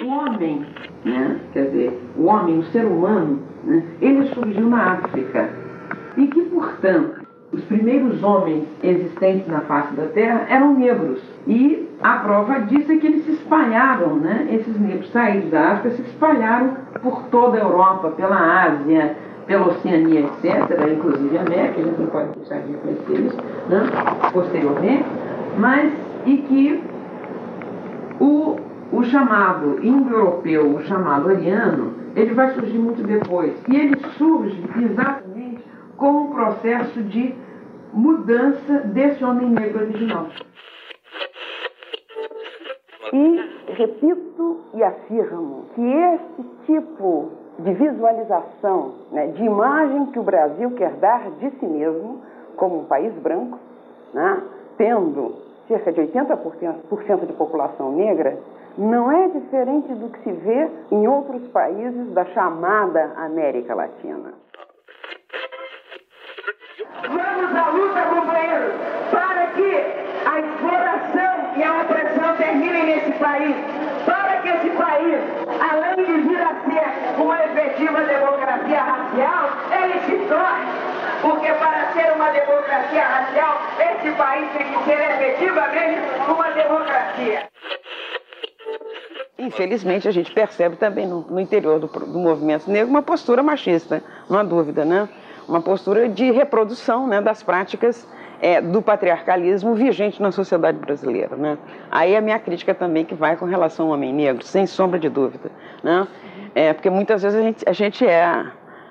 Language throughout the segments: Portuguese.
O homem, né, quer dizer, o homem, o ser humano, né, ele surgiu na África e que, portanto, os primeiros homens existentes na face da Terra eram negros. E a prova disso é que eles se espalharam, né? Esses negros saídos da África se espalharam por toda a Europa, pela Ásia, pela Oceania, etc., inclusive a América, a gente não pode deixar de reconhecer isso, né? posteriormente, mas e que o, o chamado indo-europeu, o chamado ariano, ele vai surgir muito depois. E ele surge exatamente com um processo de mudança desse homem negro original. E repito e afirmo que esse tipo de visualização, né, de imagem que o Brasil quer dar de si mesmo como um país branco, né, tendo cerca de 80% de população negra, não é diferente do que se vê em outros países da chamada América Latina. Vamos à luta, companheiros, para que a exploração e a opressão terminem nesse país, para que esse país, além de vir a ser uma efetiva democracia racial, ele se torne. Porque para ser uma democracia racial, esse país tem que ser efetivamente uma democracia. Infelizmente, a gente percebe também no, no interior do, do movimento negro uma postura machista, não há dúvida, né? uma postura de reprodução né, das práticas é, do patriarcalismo vigente na sociedade brasileira. Né? Aí a minha crítica também que vai com relação ao homem negro, sem sombra de dúvida. Né? É, porque muitas vezes a gente, a gente é,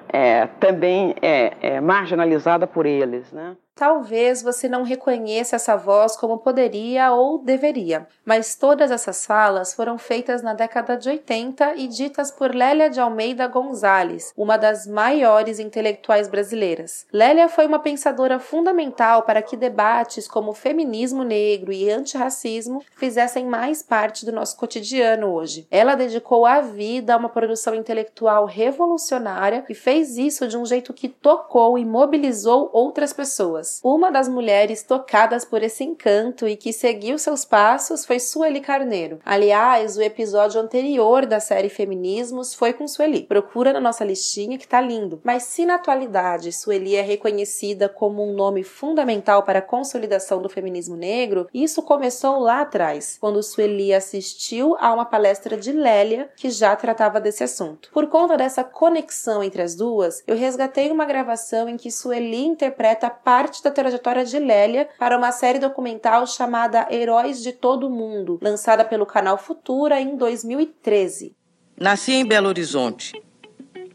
é também é, é marginalizada por eles. Né? Talvez você não reconheça essa voz como poderia ou deveria, mas todas essas falas foram feitas na década de 80 e ditas por Lélia de Almeida Gonzalez, uma das maiores intelectuais brasileiras. Lélia foi uma pensadora fundamental para que debates como feminismo negro e antirracismo fizessem mais parte do nosso cotidiano hoje. Ela dedicou a vida a uma produção intelectual revolucionária e fez isso de um jeito que tocou e mobilizou outras pessoas pessoas. Uma das mulheres tocadas por esse encanto e que seguiu seus passos foi Sueli Carneiro. Aliás, o episódio anterior da série Feminismos foi com Sueli. Procura na nossa listinha que tá lindo. Mas se na atualidade Sueli é reconhecida como um nome fundamental para a consolidação do feminismo negro, isso começou lá atrás, quando Sueli assistiu a uma palestra de Lélia que já tratava desse assunto. Por conta dessa conexão entre as duas, eu resgatei uma gravação em que Sueli interpreta parte parte da trajetória de Lélia para uma série documental chamada Heróis de Todo Mundo, lançada pelo canal Futura em 2013. Nasci em Belo Horizonte.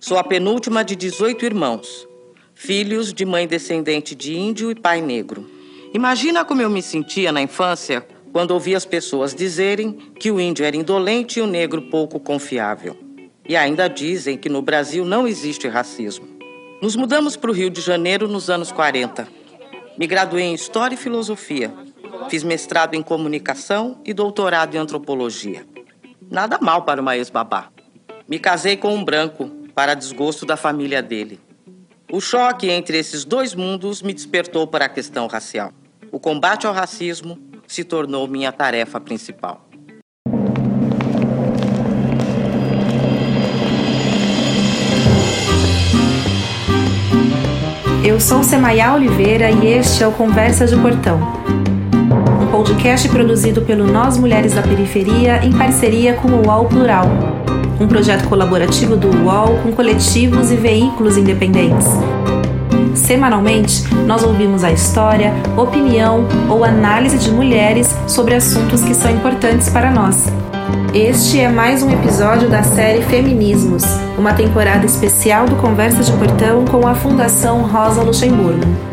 Sou a penúltima de 18 irmãos, filhos de mãe descendente de índio e pai negro. Imagina como eu me sentia na infância quando ouvi as pessoas dizerem que o índio era indolente e o negro pouco confiável. E ainda dizem que no Brasil não existe racismo. Nos mudamos para o Rio de Janeiro nos anos 40. Me graduei em História e Filosofia. Fiz mestrado em Comunicação e doutorado em Antropologia. Nada mal para uma ex-babá. Me casei com um branco, para desgosto da família dele. O choque entre esses dois mundos me despertou para a questão racial. O combate ao racismo se tornou minha tarefa principal. Eu sou Semaia Oliveira e este é o Conversa de Portão. Um podcast produzido pelo Nós Mulheres da Periferia em parceria com o UOL Plural. Um projeto colaborativo do UOL com coletivos e veículos independentes. Semanalmente, nós ouvimos a história, opinião ou análise de mulheres sobre assuntos que são importantes para nós. Este é mais um episódio da série Feminismos, uma temporada especial do Conversa de Portão com a Fundação Rosa Luxemburgo.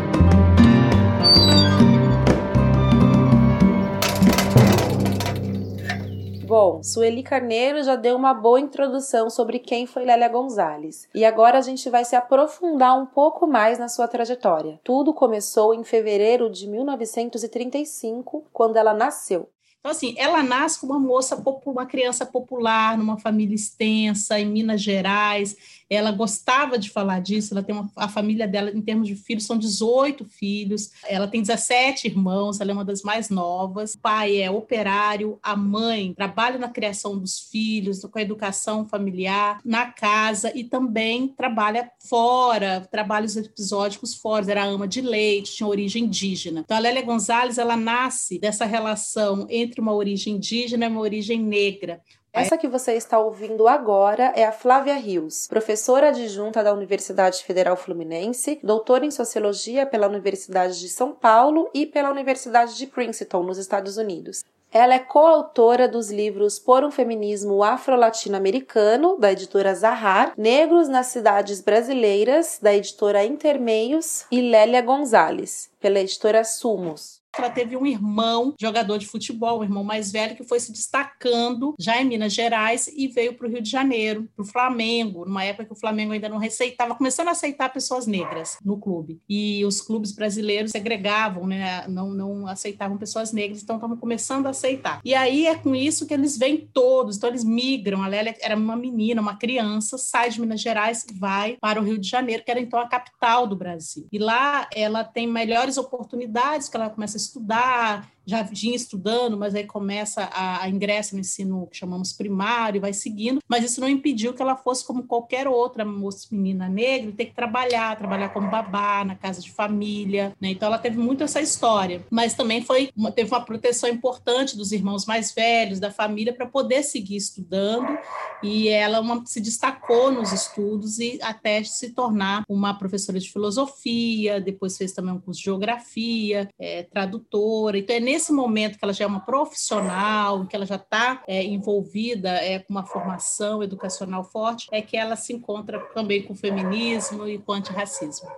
Bom, Sueli Carneiro já deu uma boa introdução sobre quem foi Lélia Gonzalez. E agora a gente vai se aprofundar um pouco mais na sua trajetória. Tudo começou em fevereiro de 1935, quando ela nasceu. Então, assim, ela nasce como uma moça, uma criança popular, numa família extensa, em Minas Gerais. Ela gostava de falar disso, ela tem uma, a família dela, em termos de filhos, são 18 filhos, ela tem 17 irmãos, ela é uma das mais novas. O pai é operário, a mãe trabalha na criação dos filhos, com a educação familiar, na casa e também trabalha fora, trabalhos episódicos fora, era ama de leite, tinha origem indígena. Então, a Lélia Gonzalez, ela nasce dessa relação entre uma origem indígena e uma origem negra. Essa que você está ouvindo agora é a Flávia Rios, professora adjunta da Universidade Federal Fluminense, doutora em Sociologia pela Universidade de São Paulo e pela Universidade de Princeton, nos Estados Unidos. Ela é coautora dos livros Por um Feminismo Afro-Latino-Americano, da editora Zahar, Negros nas Cidades Brasileiras, da editora Intermeios, e Lélia Gonzalez, pela editora Sumos. Ela teve um irmão, jogador de futebol, um irmão mais velho, que foi se destacando já em Minas Gerais e veio para o Rio de Janeiro, para o Flamengo, numa época que o Flamengo ainda não receitava, começando a aceitar pessoas negras no clube. E os clubes brasileiros segregavam, né? não, não aceitavam pessoas negras, então estavam começando a aceitar. E aí é com isso que eles vêm todos, então eles migram. A Lélia era uma menina, uma criança, sai de Minas Gerais, vai para o Rio de Janeiro, que era então a capital do Brasil. E lá ela tem melhores oportunidades, que ela começa a estudar, já vinha estudando, mas aí começa a, a ingressa no ensino que chamamos primário, vai seguindo, mas isso não impediu que ela fosse como qualquer outra moça menina negra, ter que trabalhar, trabalhar como babá na casa de família, né? Então ela teve muito essa história, mas também foi uma, teve uma proteção importante dos irmãos mais velhos, da família para poder seguir estudando e ela uma, se destacou nos estudos e até se tornar uma professora de filosofia, depois fez também um curso de geografia, é, tradutora. Então é nesse momento que ela já é uma profissional, que ela já está é, envolvida é, com uma formação educacional forte, é que ela se encontra também com o feminismo e com o antirracismo.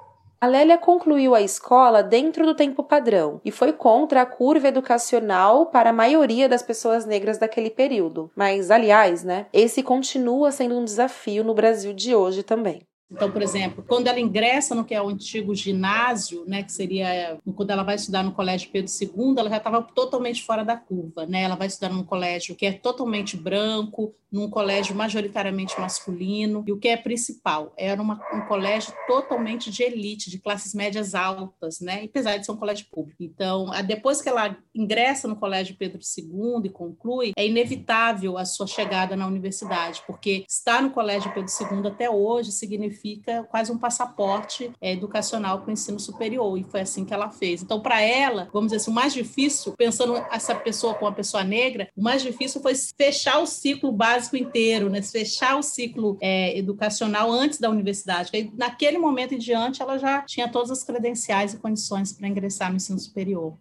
A Lélia concluiu a escola dentro do tempo padrão e foi contra a curva educacional para a maioria das pessoas negras daquele período. Mas, aliás, né, esse continua sendo um desafio no Brasil de hoje também. Então, por exemplo, quando ela ingressa no que é o antigo ginásio, né, que seria quando ela vai estudar no Colégio Pedro II, ela já estava totalmente fora da curva, né? Ela vai estudar num colégio que é totalmente branco, num colégio majoritariamente masculino, e o que é principal, era uma, um colégio totalmente de elite, de classes médias altas, né? Apesar de ser um colégio público. Então, depois que ela ingressa no Colégio Pedro II e conclui, é inevitável a sua chegada na universidade, porque estar no Colégio Pedro II até hoje significa significa quase um passaporte é, educacional para o ensino superior, e foi assim que ela fez. Então, para ela, vamos dizer assim, o mais difícil, pensando essa pessoa com uma pessoa negra, o mais difícil foi fechar o ciclo básico inteiro, né? fechar o ciclo é, educacional antes da universidade. E naquele momento em diante, ela já tinha todas as credenciais e condições para ingressar no ensino superior.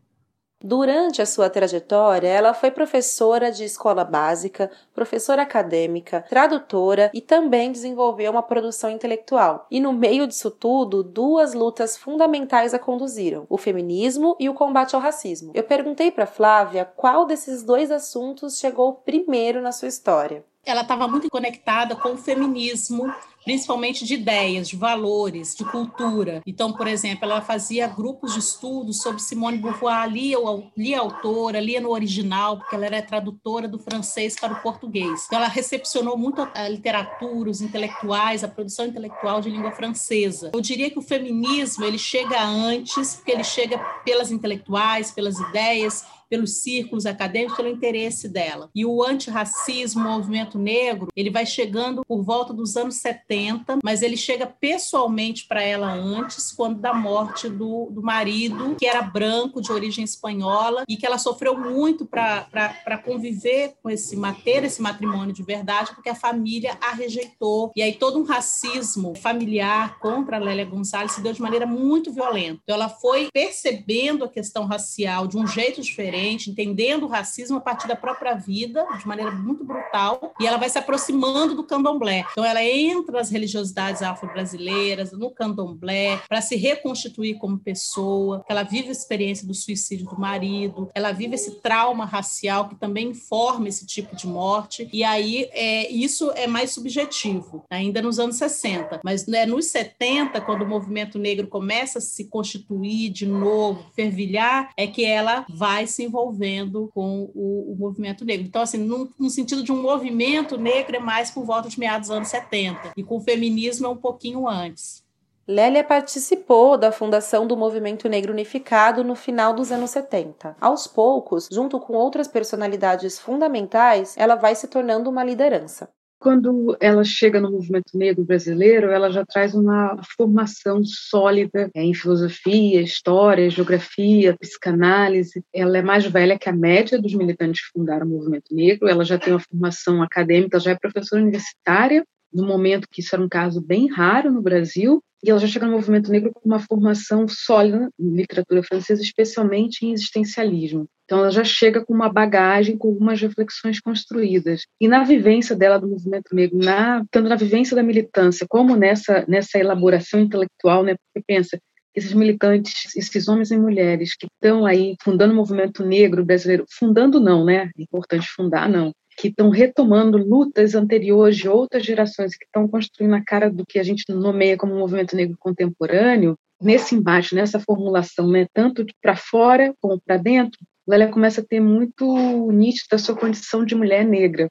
Durante a sua trajetória, ela foi professora de escola básica, professora acadêmica, tradutora e também desenvolveu uma produção intelectual. E no meio disso tudo, duas lutas fundamentais a conduziram: o feminismo e o combate ao racismo. Eu perguntei para Flávia qual desses dois assuntos chegou primeiro na sua história. Ela estava muito conectada com o feminismo principalmente de ideias, de valores, de cultura. Então, por exemplo, ela fazia grupos de estudos sobre Simone Beauvoir, lia, lia a autora, lia no original, porque ela era tradutora do francês para o português. Então, ela recepcionou muito a literatura, os intelectuais, a produção intelectual de língua francesa. Eu diria que o feminismo ele chega antes, porque ele chega pelas intelectuais, pelas ideias, pelos círculos acadêmicos, pelo interesse dela. E o antirracismo, o movimento negro, ele vai chegando por volta dos anos 70, mas ele chega pessoalmente para ela antes, quando da morte do, do marido, que era branco, de origem espanhola, e que ela sofreu muito para conviver com esse, ter esse matrimônio de verdade, porque a família a rejeitou. E aí todo um racismo familiar contra a Lélia Gonçalves se deu de maneira muito violenta. Então ela foi percebendo a questão racial de um jeito diferente, diferente, entendendo o racismo a partir da própria vida, de maneira muito brutal, e ela vai se aproximando do candomblé. Então, ela entra nas religiosidades afro-brasileiras, no candomblé, para se reconstituir como pessoa, ela vive a experiência do suicídio do marido, ela vive esse trauma racial que também informa esse tipo de morte, e aí é, isso é mais subjetivo, ainda nos anos 60, mas né, nos 70, quando o movimento negro começa a se constituir de novo, fervilhar, é que ela vai se envolvendo com o, o movimento negro. Então, assim, no, no, sentido de um movimento negro é mais por volta de meados dos anos 70, e com o feminismo é um pouquinho antes. Lélia participou da fundação do Movimento Negro Unificado no final dos anos 70. Aos poucos, junto com outras personalidades fundamentais, ela vai se tornando uma liderança. Quando ela chega no movimento negro brasileiro, ela já traz uma formação sólida é, em filosofia, história, geografia, psicanálise. Ela é mais velha que a média dos militantes que fundaram o movimento negro. Ela já tem uma formação acadêmica, já é professora universitária no momento que isso era um caso bem raro no Brasil, e ela já chega no movimento negro com uma formação sólida em literatura francesa, especialmente em existencialismo. Então ela já chega com uma bagagem, com algumas reflexões construídas. E na vivência dela do movimento negro, na, tanto na vivência da militância como nessa nessa elaboração intelectual, né? Porque pensa, esses militantes, esses homens e mulheres que estão aí fundando o movimento negro brasileiro, fundando não, né? É importante fundar não, que estão retomando lutas anteriores de outras gerações que estão construindo a cara do que a gente nomeia como movimento negro contemporâneo, nesse embate, nessa formulação, né, tanto para fora como para dentro, ela começa a ter muito nítida a sua condição de mulher negra.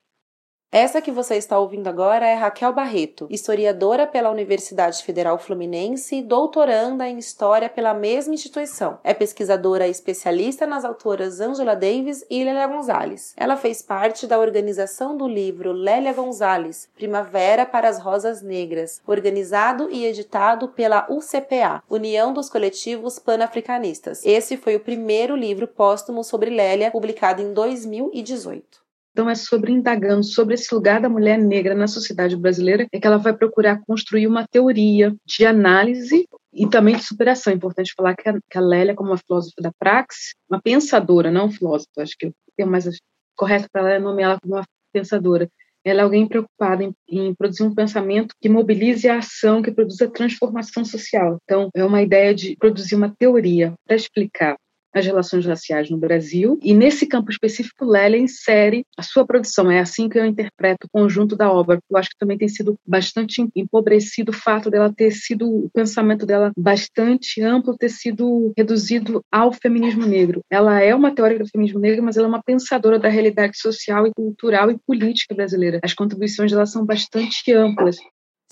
Essa que você está ouvindo agora é Raquel Barreto, historiadora pela Universidade Federal Fluminense e doutoranda em História pela mesma instituição. É pesquisadora especialista nas autoras Angela Davis e Lélia Gonzalez. Ela fez parte da organização do livro Lélia Gonzalez, Primavera para as Rosas Negras, organizado e editado pela UCPA, União dos Coletivos Panafricanistas. Esse foi o primeiro livro póstumo sobre Lélia, publicado em 2018. Então, é sobre indagando sobre esse lugar da mulher negra na sociedade brasileira, é que ela vai procurar construir uma teoria de análise e também de superação. É importante falar que a, que a Lélia, como uma filósofa da praxe, uma pensadora, não filósofa, acho que o mais correto para ela é nomeá-la como uma pensadora. Ela é alguém preocupada em, em, produzir um pensamento que mobilize a ação, que produza transformação social. Então, é uma ideia de produzir uma teoria para explicar as relações raciais no Brasil. E nesse campo específico, Lélia insere a sua produção. É assim que eu interpreto o conjunto da obra. Eu acho que também tem sido bastante empobrecido o fato dela ter sido, o pensamento dela bastante amplo, ter sido reduzido ao feminismo negro. Ela é uma teórica do feminismo negro, mas ela é uma pensadora da realidade social e cultural e política brasileira. As contribuições dela são bastante amplas.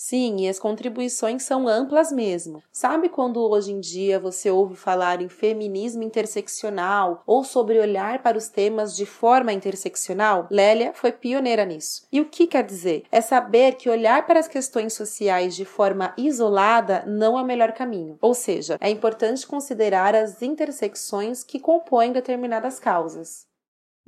Sim, e as contribuições são amplas mesmo. Sabe quando hoje em dia você ouve falar em feminismo interseccional ou sobre olhar para os temas de forma interseccional? Lélia foi pioneira nisso. E o que quer dizer? É saber que olhar para as questões sociais de forma isolada não é o melhor caminho. Ou seja, é importante considerar as intersecções que compõem determinadas causas.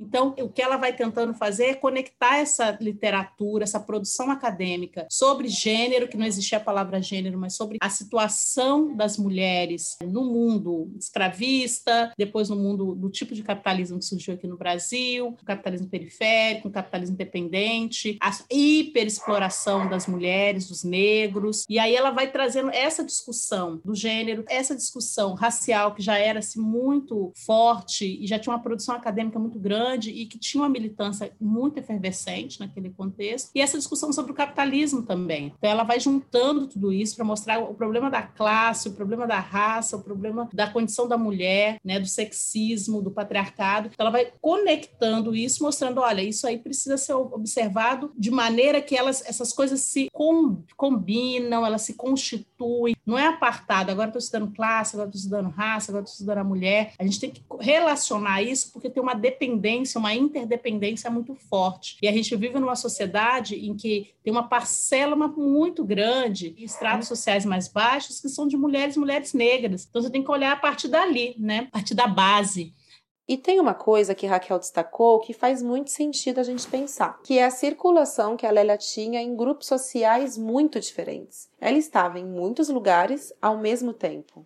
Então, o que ela vai tentando fazer é conectar essa literatura, essa produção acadêmica sobre gênero, que não existia a palavra gênero, mas sobre a situação das mulheres no mundo escravista, depois no mundo do tipo de capitalismo que surgiu aqui no Brasil, o capitalismo periférico, o capitalismo independente, a hiperexploração das mulheres, dos negros. E aí ela vai trazendo essa discussão do gênero, essa discussão racial que já era assim, muito forte e já tinha uma produção acadêmica muito grande grande e que tinha uma militância muito efervescente naquele contexto, e essa discussão sobre o capitalismo também. Então, ela vai juntando tudo isso para mostrar o problema da classe, o problema da raça, o problema da condição da mulher, né, do sexismo, do patriarcado. Então, ela vai conectando isso, mostrando, olha, isso aí precisa ser observado de maneira que elas, essas coisas se combinam, elas se constituem, não é apartado, agora estou estudando classe, agora estou estudando raça, agora estou estudando a mulher. A gente tem que relacionar isso porque tem uma dependência uma interdependência muito forte. E a gente vive numa sociedade em que tem uma parcela muito grande de estratos sociais mais baixos que são de mulheres, mulheres negras. Então você tem que olhar a partir dali, né? A partir da base. E tem uma coisa que Raquel destacou que faz muito sentido a gente pensar, que é a circulação que a Lélia tinha em grupos sociais muito diferentes. Ela estava em muitos lugares ao mesmo tempo.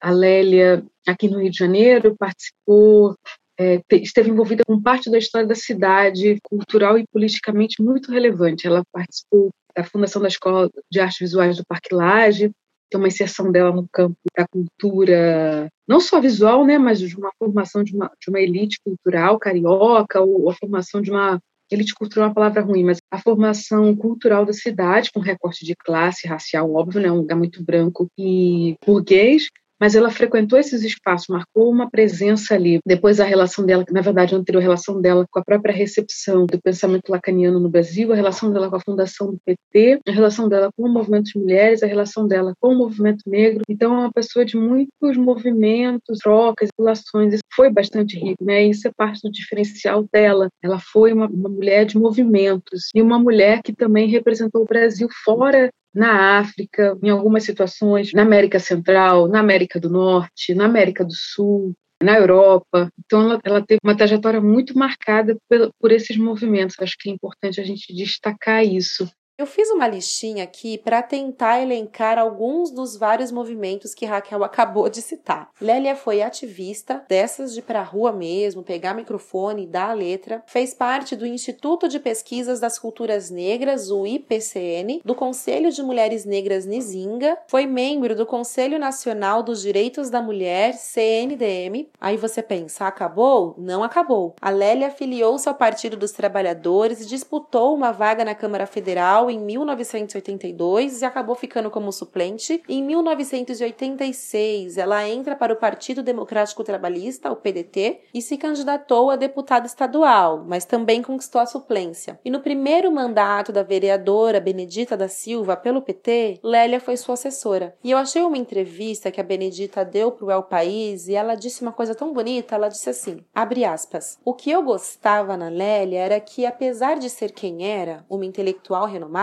A Lélia, aqui no Rio de Janeiro, participou é, esteve envolvida com parte da história da cidade, cultural e politicamente muito relevante. Ela participou da fundação da Escola de Artes Visuais do Parque Lage, tem uma inserção dela no campo da cultura, não só visual, né, mas de uma formação de uma, de uma elite cultural carioca, ou a formação de uma elite cultural é uma palavra ruim, mas a formação cultural da cidade, com recorte de classe racial, óbvio, né, um lugar muito branco e burguês, mas ela frequentou esses espaços, marcou uma presença ali. Depois a relação dela, na verdade a anterior relação dela com a própria recepção do pensamento lacaniano no Brasil, a relação dela com a fundação do PT, a relação dela com o movimento de mulheres, a relação dela com o movimento negro. Então é uma pessoa de muitos movimentos, trocas, relações. Isso foi bastante rico, né? Isso é parte do diferencial dela. Ela foi uma, uma mulher de movimentos e uma mulher que também representou o Brasil fora na África, em algumas situações, na América Central, na América do Norte, na América do Sul, na Europa. Então, ela, ela teve uma trajetória muito marcada por, por esses movimentos. Acho que é importante a gente destacar isso. Eu fiz uma listinha aqui para tentar elencar alguns dos vários movimentos que Raquel acabou de citar. Lélia foi ativista, dessas de ir rua mesmo, pegar microfone e dar a letra. Fez parte do Instituto de Pesquisas das Culturas Negras, o IPCN, do Conselho de Mulheres Negras Nizinga. Foi membro do Conselho Nacional dos Direitos da Mulher, CNDM. Aí você pensa, acabou? Não acabou. A Lélia afiliou-se ao Partido dos Trabalhadores e disputou uma vaga na Câmara Federal em 1982 e acabou ficando como suplente. Em 1986, ela entra para o Partido Democrático Trabalhista, o PDT, e se candidatou a deputada estadual, mas também conquistou a suplência. E no primeiro mandato da vereadora Benedita da Silva pelo PT, Lélia foi sua assessora. E eu achei uma entrevista que a Benedita deu para o El País e ela disse uma coisa tão bonita, ela disse assim, abre aspas, o que eu gostava na Lélia era que, apesar de ser quem era, uma intelectual renomada,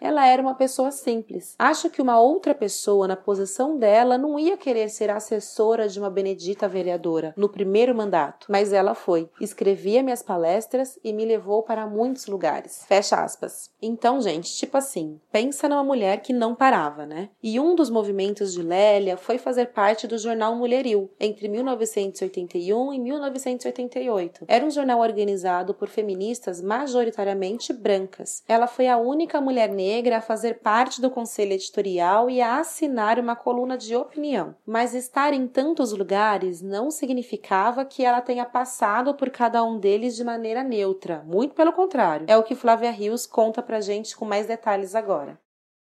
ela era uma pessoa simples. Acho que uma outra pessoa na posição dela não ia querer ser assessora de uma benedita vereadora no primeiro mandato, mas ela foi. Escrevia minhas palestras e me levou para muitos lugares. Fecha aspas. Então, gente, tipo assim, pensa numa mulher que não parava, né? E um dos movimentos de Lélia foi fazer parte do jornal Mulheril entre 1981 e 1988. Era um jornal organizado por feministas majoritariamente brancas. Ela foi a única única mulher negra a fazer parte do conselho editorial e a assinar uma coluna de opinião. Mas estar em tantos lugares não significava que ela tenha passado por cada um deles de maneira neutra. Muito pelo contrário. É o que Flávia Rios conta pra gente com mais detalhes agora.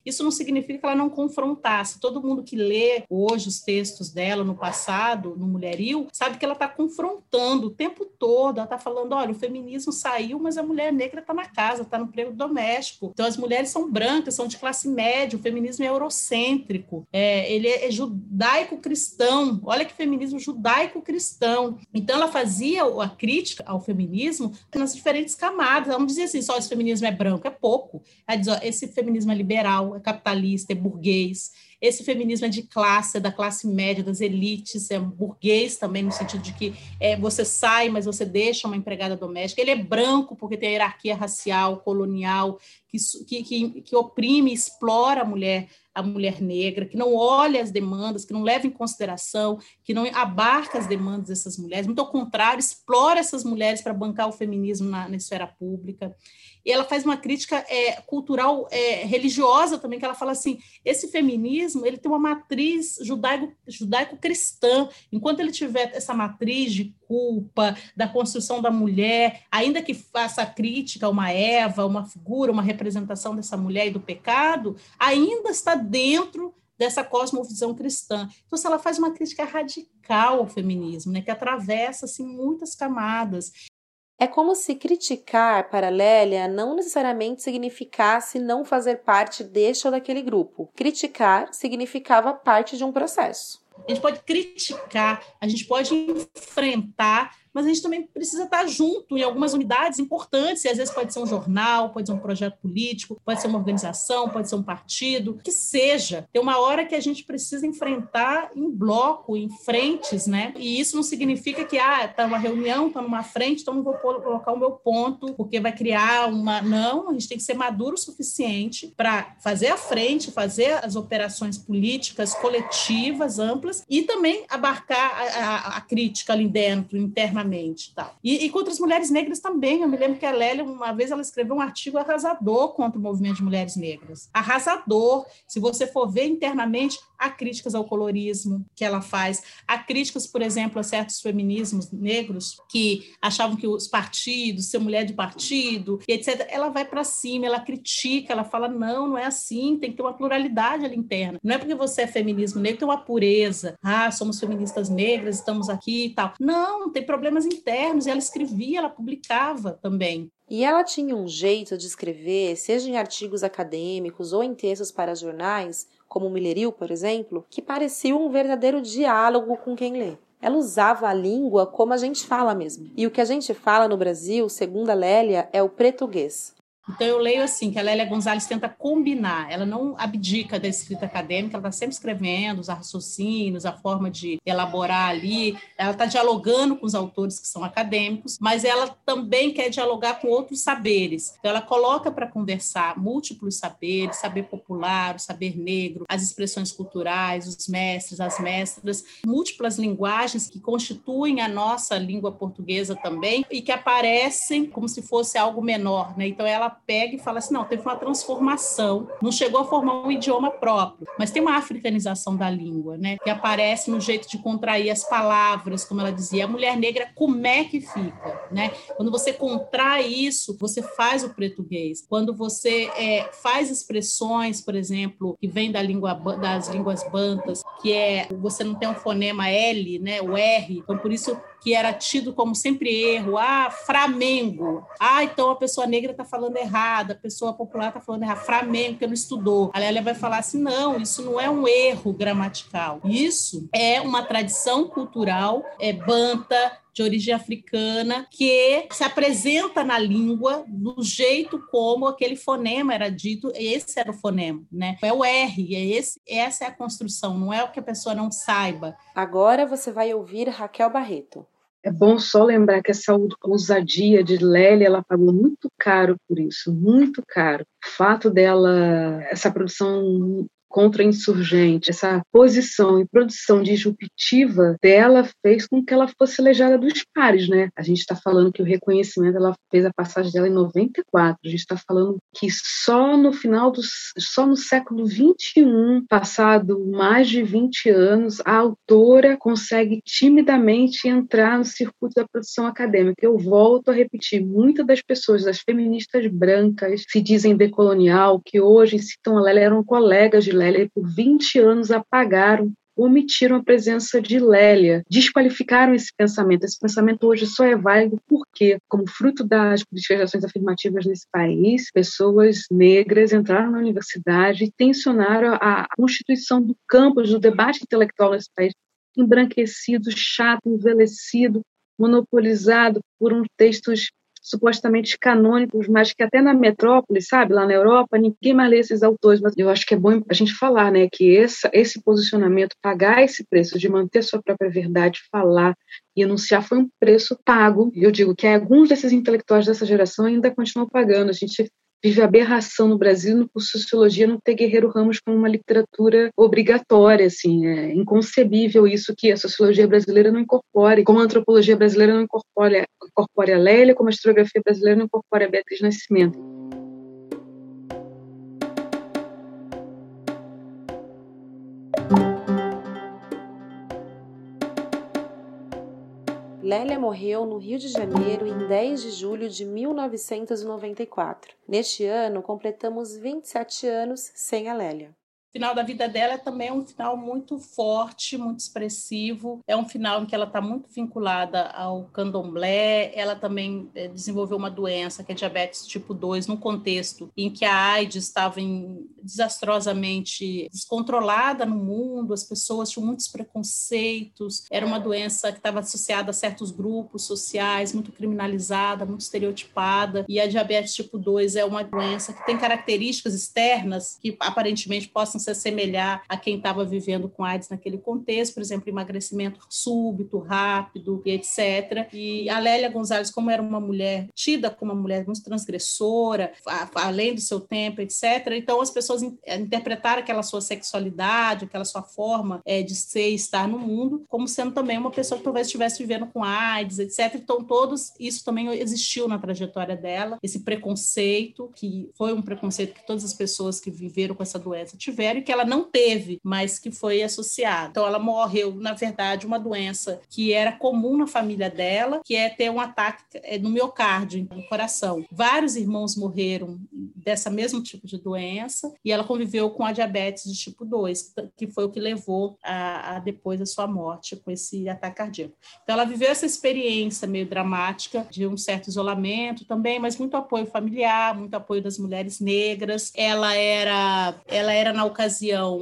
Isso não significa que ela não confrontasse. Todo mundo que lê hoje os textos dela no passado, no Mulheril, sabe que ela está confrontando o tempo todo. Ela está falando: olha, o feminismo saiu, mas a mulher negra está na casa, está no emprego doméstico. Então as mulheres são brancas, são de classe média, o feminismo é eurocêntrico, é, ele é, judaico-cristão. Olha que feminismo judaico-cristão. Então ela fazia a crítica ao feminismo nas diferentes camadas. Ela não dizia assim: só esse feminismo é branco, é pouco. Ela diz: ó, esse feminismo é liberal, é capitalista, é burguês. Esse feminismo é de classe, é da classe média, das elites, é burguês também, no sentido de que é, você sai, mas você deixa uma empregada doméstica. Ele é branco, porque tem a hierarquia racial, colonial, que, que, que oprime explora a mulher a mulher negra, que não olha as demandas, que não leva em consideração, que não abarca as demandas dessas mulheres, muito ao contrário, explora essas mulheres para bancar o feminismo na, na esfera pública. E ela faz uma crítica é, cultural é, religiosa também, que ela fala assim, esse feminismo ele tem uma matriz judaico, judaico-cristã, enquanto ele tiver essa matriz de culpa, da construção da mulher, ainda que faça crítica a uma Eva, uma figura, uma representação dessa mulher e do pecado, ainda está dentro dessa cosmovisão cristã. Então, se ela faz uma crítica radical ao feminismo, né, que atravessa assim muitas camadas. É como se criticar para Lélia não necessariamente significasse não fazer parte deste ou daquele grupo. Criticar significava parte de um processo. A gente pode criticar, a gente pode enfrentar mas a gente também precisa estar junto em algumas unidades importantes, e às vezes pode ser um jornal, pode ser um projeto político, pode ser uma organização, pode ser um partido, que seja. Tem uma hora que a gente precisa enfrentar em bloco, em frentes, né? E isso não significa que, ah, está uma reunião, está numa frente, então não vou colocar o meu ponto, porque vai criar uma. Não, a gente tem que ser maduro o suficiente para fazer a frente, fazer as operações políticas coletivas, amplas, e também abarcar a, a, a crítica ali dentro, internamente internamente. Tal. E, e contra as mulheres negras também. Eu me lembro que a Lélia, uma vez, ela escreveu um artigo arrasador contra o movimento de mulheres negras. Arrasador. Se você for ver internamente, há críticas ao colorismo que ela faz, há críticas, por exemplo, a certos feminismos negros que achavam que os partidos, ser mulher de partido, etc., ela vai para cima, ela critica, ela fala: não, não é assim, tem que ter uma pluralidade ali interna. Não é porque você é feminismo negro, tem uma pureza. Ah, somos feministas negras, estamos aqui e tal. Não, tem problemas internos. E ela escrevia, ela publicava também. E ela tinha um jeito de escrever, seja em artigos acadêmicos ou em textos para jornais, como o Milleril, por exemplo, que parecia um verdadeiro diálogo com quem lê. Ela usava a língua como a gente fala mesmo. E o que a gente fala no Brasil, segundo a Lélia, é o português. Então, eu leio assim, que a Lélia Gonzalez tenta combinar, ela não abdica da escrita acadêmica, ela está sempre escrevendo os raciocínios, a forma de elaborar ali, ela está dialogando com os autores que são acadêmicos, mas ela também quer dialogar com outros saberes. Então, ela coloca para conversar múltiplos saberes, saber popular, o saber negro, as expressões culturais, os mestres, as mestras, múltiplas linguagens que constituem a nossa língua portuguesa também e que aparecem como se fosse algo menor, né? Então, ela pega e fala assim: não, teve uma transformação, não chegou a formar um idioma próprio, mas tem uma africanização da língua, né? Que aparece no jeito de contrair as palavras, como ela dizia, a mulher negra, como é que fica, né? Quando você contrai isso, você faz o português. Quando você é, faz expressões, por exemplo, que vem da língua das línguas bantas, que é você não tem um fonema L, né? O R, então por isso que era tido como sempre erro, ah, Flamengo, ah, então a pessoa negra está falando errado, a pessoa popular está falando errado, Flamengo, que não estudou. A Lélia vai falar assim, não, isso não é um erro gramatical, isso é uma tradição cultural, é banta, de origem africana que se apresenta na língua do jeito como aquele fonema era dito, esse era o fonema, né? É o R, é esse, essa é a construção, não é o que a pessoa não saiba. Agora você vai ouvir Raquel Barreto. É bom só lembrar que essa ousadia de Lélia, ela pagou muito caro por isso, muito caro. O fato dela, essa produção contra-insurgente, essa posição e produção disruptiva dela fez com que ela fosse elejada dos pares, né? A gente está falando que o reconhecimento, ela fez a passagem dela em 94, a gente está falando que só no final dos, só no século 21, passado mais de 20 anos, a autora consegue timidamente entrar no circuito da produção acadêmica. Eu volto a repetir, muitas das pessoas, das feministas brancas, se dizem decolonial, que hoje citam ela, eram colegas de Lélia, Lélia por 20 anos apagaram omitiram a presença de Lélia, desqualificaram esse pensamento. Esse pensamento hoje só é válido porque, como fruto das políticas afirmativas nesse país, pessoas negras entraram na universidade e tensionaram a constituição do campus do debate intelectual nesse país, embranquecido, chato, envelhecido, monopolizado por um textos supostamente canônicos, mas que até na metrópole, sabe, lá na Europa, ninguém mais lê esses autores. Mas eu acho que é bom a gente falar, né, que esse, posicionamento, pagar esse preço de manter sua própria verdade, falar e anunciar foi um preço pago. Eu digo que alguns desses intelectuais dessa geração ainda continuam pagando. A gente vive aberração no Brasil de sociologia não ter Guerreiro Ramos como uma literatura obrigatória, assim, é inconcebível isso que a sociologia brasileira não incorpore, como a antropologia brasileira não incorpore, incorpore a Lélia, como a historiografia brasileira não incorpore a Beatriz Nascimento. Lélia morreu no Rio de Janeiro em 10 de julho de 1994. Neste ano, completamos 27 anos sem a Lélia final da vida dela também é um final muito forte, muito expressivo. É um final em que ela está muito vinculada ao candomblé. Ela também eh, desenvolveu uma doença que é diabetes tipo 2, num contexto em que a AIDS estava em, desastrosamente descontrolada no mundo, as pessoas tinham muitos preconceitos. Era uma doença que estava associada a certos grupos sociais, muito criminalizada, muito estereotipada. E a diabetes tipo 2 é uma doença que tem características externas que aparentemente possam se assemelhar a quem estava vivendo com AIDS naquele contexto, por exemplo, emagrecimento súbito, rápido e etc. E a Lélia Gonzalez, como era uma mulher tida como uma mulher muito transgressora, além do seu tempo, etc., então as pessoas interpretaram aquela sua sexualidade, aquela sua forma é, de ser e estar no mundo, como sendo também uma pessoa que talvez estivesse vivendo com AIDS, etc. Então, todos, isso também existiu na trajetória dela, esse preconceito, que foi um preconceito que todas as pessoas que viveram com essa doença tiveram que ela não teve, mas que foi associado. Então, ela morreu, na verdade, uma doença que era comum na família dela, que é ter um ataque é, no miocárdio, no coração. Vários irmãos morreram dessa mesmo tipo de doença e ela conviveu com a diabetes de tipo 2, que foi o que levou a, a depois a sua morte com esse ataque cardíaco. Então, ela viveu essa experiência meio dramática de um certo isolamento também, mas muito apoio familiar, muito apoio das mulheres negras. Ela era, ela era na ocasião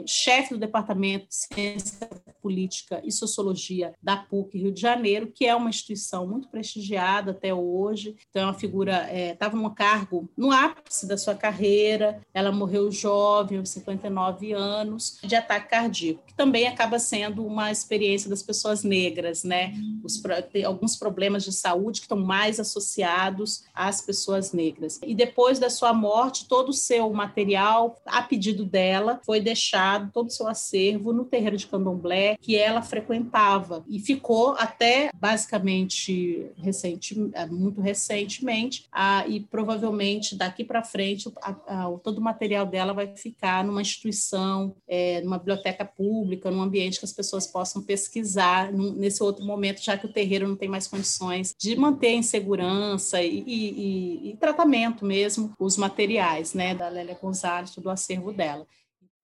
chefe do departamento de ciência política e sociologia da PUC Rio de Janeiro, que é uma instituição muito prestigiada até hoje. Então, é uma figura estava é, num cargo no ápice da sua carreira. Ela morreu jovem, aos 59 anos, de ataque cardíaco, que também acaba sendo uma experiência das pessoas negras, né? Os, tem alguns problemas de saúde que estão mais associados às pessoas negras. E depois da sua morte, todo o seu material, a pedido dela, foi deixado, todo o seu acervo, no terreiro de candomblé que ela frequentava e ficou até basicamente recente, muito recentemente, a, e provavelmente daqui para frente a, a, todo o material dela vai ficar numa instituição, é, numa biblioteca pública, num ambiente que as pessoas possam pesquisar num, nesse outro momento, já que o terreiro não tem mais condições de manter em segurança e, e, e, tratamento mesmo os materiais né, da Lélia Gonzalez, do acervo dela.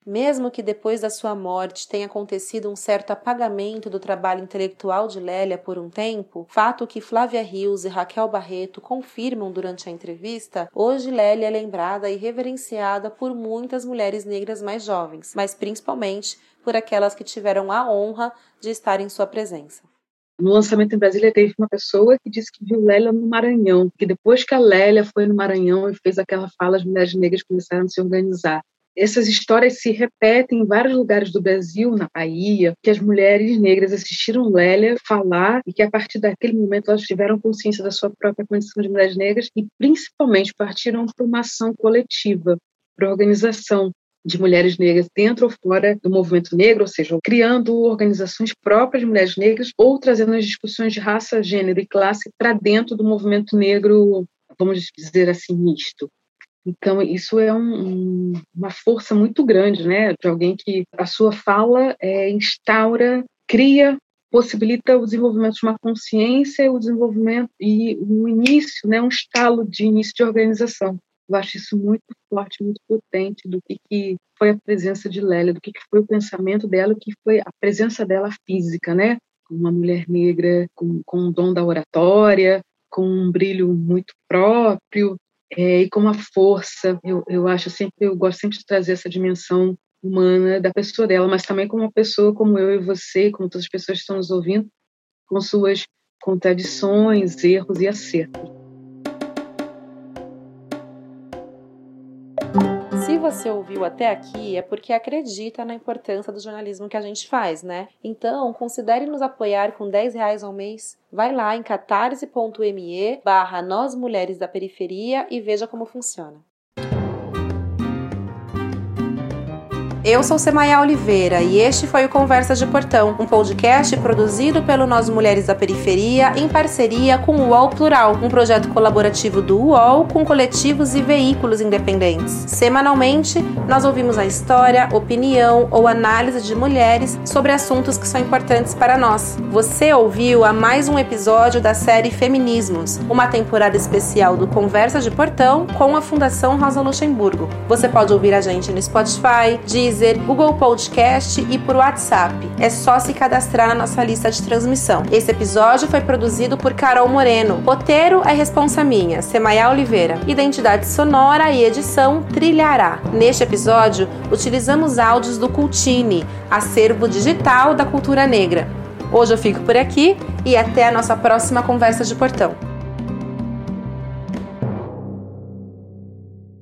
Mesmo que depois da sua morte tenha acontecido um certo apagamento do trabalho intelectual de Lélia por um tempo, fato que Flávia Rios e Raquel Barreto confirmam durante a entrevista, hoje Lélia é lembrada e reverenciada por muitas mulheres negras mais jovens, mas principalmente por aquelas que tiveram a honra de estar em sua presença. No lançamento em Brasília, teve uma pessoa que disse que viu Lélia no Maranhão, que depois que a Lélia foi no Maranhão e fez aquela fala, as mulheres negras começaram a se organizar. Essas histórias se repetem em vários lugares do Brasil, na Bahia, que as mulheres negras assistiram Lélia falar e que a partir daquele momento elas tiveram consciência da sua própria condição de mulheres negras e principalmente partiram para uma ação coletiva, para organização, de mulheres negras dentro ou fora do movimento negro, ou seja, criando organizações próprias de mulheres negras ou trazendo as discussões de raça, gênero e classe para dentro do movimento negro, vamos dizer assim, misto. Então, isso é um, uma força muito grande, né, de alguém que a sua fala é, instaura, cria, possibilita o desenvolvimento de uma consciência, o desenvolvimento e um início, né, um estalo de início de organização. Eu acho isso muito forte, muito potente do que, que foi a presença de Lélia, do que, que foi o pensamento dela, o que foi a presença dela física, né? Uma mulher negra com, com o dom da oratória, com um brilho muito próprio é, e com uma força. Eu, eu acho sempre, eu gosto sempre de trazer essa dimensão humana da pessoa dela, mas também como uma pessoa como eu e você, como todas as pessoas que estão nos ouvindo, com suas contradições, erros e acertos. Você ouviu até aqui é porque acredita na importância do jornalismo que a gente faz, né? Então, considere nos apoiar com 10 reais ao mês. Vai lá em catarse.me barra Nós Mulheres da Periferia e veja como funciona. Eu sou Semaia Oliveira e este foi o Conversa de Portão, um podcast produzido pelo Nós Mulheres da Periferia em parceria com o UOL Plural, um projeto colaborativo do UOL com coletivos e veículos independentes. Semanalmente, nós ouvimos a história, opinião ou análise de mulheres sobre assuntos que são importantes para nós. Você ouviu a mais um episódio da série Feminismos, uma temporada especial do Conversa de Portão com a Fundação Rosa Luxemburgo. Você pode ouvir a gente no Spotify, Deezer, Google Podcast e por WhatsApp. É só se cadastrar na nossa lista de transmissão. Esse episódio foi produzido por Carol Moreno. Roteiro é responsa minha, Semaia Oliveira. Identidade sonora e edição Trilhará. Neste episódio, utilizamos áudios do Cultine, acervo digital da cultura negra. Hoje eu fico por aqui e até a nossa próxima conversa de portão.